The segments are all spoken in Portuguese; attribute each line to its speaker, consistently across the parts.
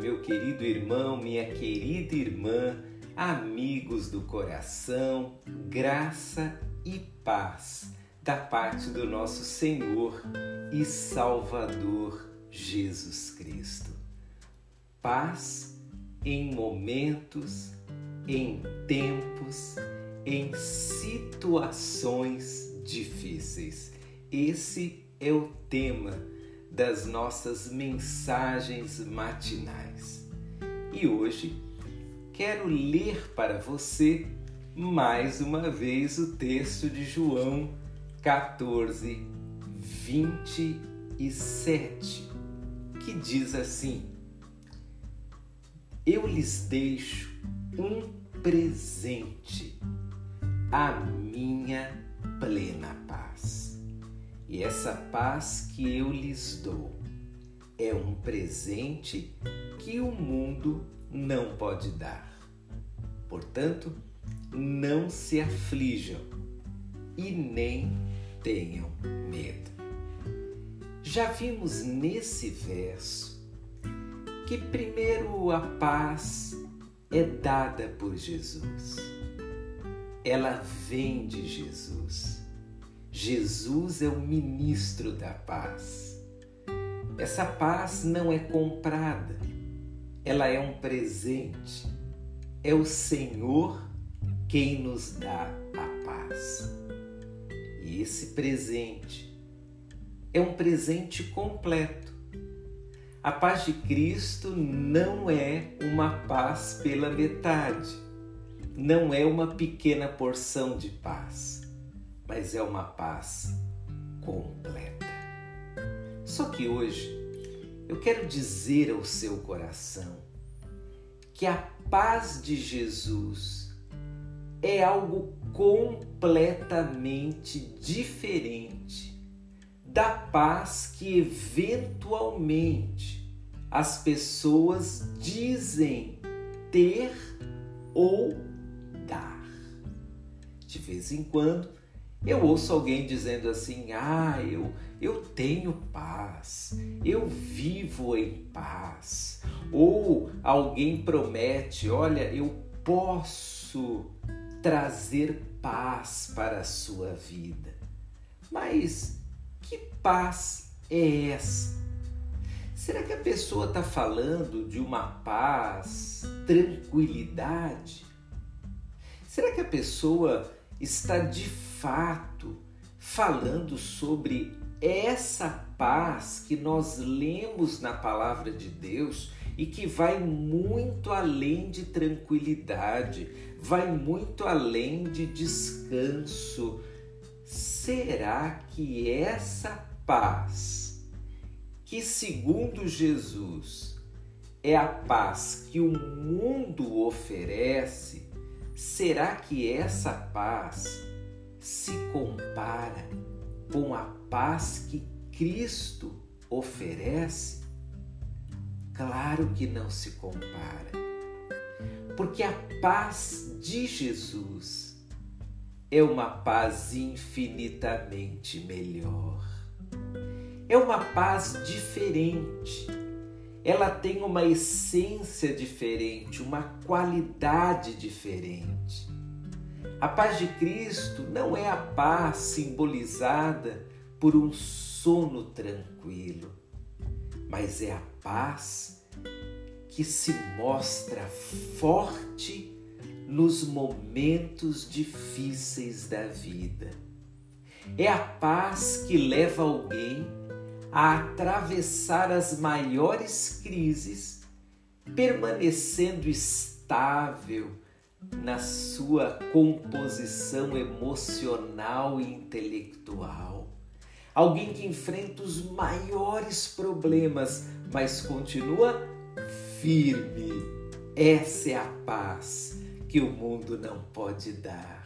Speaker 1: meu querido irmão, minha querida irmã, amigos do coração, graça e paz da parte do nosso Senhor e Salvador Jesus Cristo. Paz em momentos, em tempos, em situações difíceis. Esse é o tema das nossas mensagens matinais. E hoje quero ler para você mais uma vez o texto de João 14, 27, que diz assim: Eu lhes deixo um presente, a minha plena paz. E essa paz que eu lhes dou é um presente que o mundo não pode dar. Portanto, não se aflijam e nem tenham medo. Já vimos nesse verso que primeiro a paz é dada por Jesus. Ela vem de Jesus. Jesus é o ministro da paz. Essa paz não é comprada, ela é um presente. É o Senhor quem nos dá a paz. E esse presente é um presente completo. A paz de Cristo não é uma paz pela metade, não é uma pequena porção de paz mas é uma paz completa. Só que hoje eu quero dizer ao seu coração que a paz de Jesus é algo completamente diferente da paz que eventualmente as pessoas dizem ter ou dar. De vez em quando, eu ouço alguém dizendo assim: "Ah, eu eu tenho paz. Eu vivo em paz." Ou alguém promete: "Olha, eu posso trazer paz para a sua vida." Mas que paz é essa? Será que a pessoa está falando de uma paz, tranquilidade? Será que a pessoa está de fato falando sobre essa paz que nós lemos na palavra de Deus e que vai muito além de tranquilidade, vai muito além de descanso. Será que essa paz, que segundo Jesus é a paz que o mundo oferece, será que essa paz se compara com a paz que Cristo oferece? Claro que não se compara, porque a paz de Jesus é uma paz infinitamente melhor. É uma paz diferente. Ela tem uma essência diferente, uma qualidade diferente. A paz de Cristo não é a paz simbolizada por um sono tranquilo, mas é a paz que se mostra forte nos momentos difíceis da vida. É a paz que leva alguém a atravessar as maiores crises, permanecendo estável, na sua composição emocional e intelectual. Alguém que enfrenta os maiores problemas, mas continua firme. Essa é a paz que o mundo não pode dar.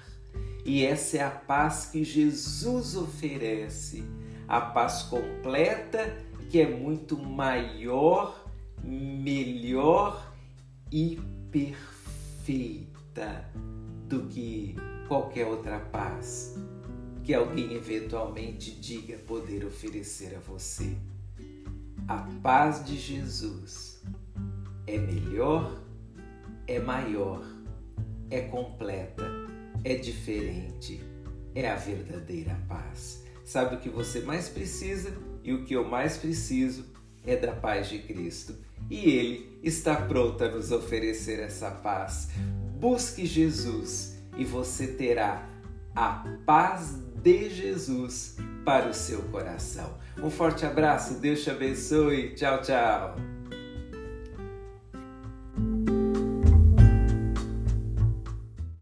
Speaker 1: E essa é a paz que Jesus oferece, a paz completa que é muito maior, melhor e perfeita do que qualquer outra paz que alguém eventualmente diga poder oferecer a você. A paz de Jesus é melhor, é maior, é completa, é diferente, é a verdadeira paz. Sabe o que você mais precisa e o que eu mais preciso é da paz de Cristo. E Ele está pronto a nos oferecer essa paz. Busque Jesus e você terá a paz de Jesus para o seu coração. Um forte abraço, Deus te abençoe. Tchau, tchau.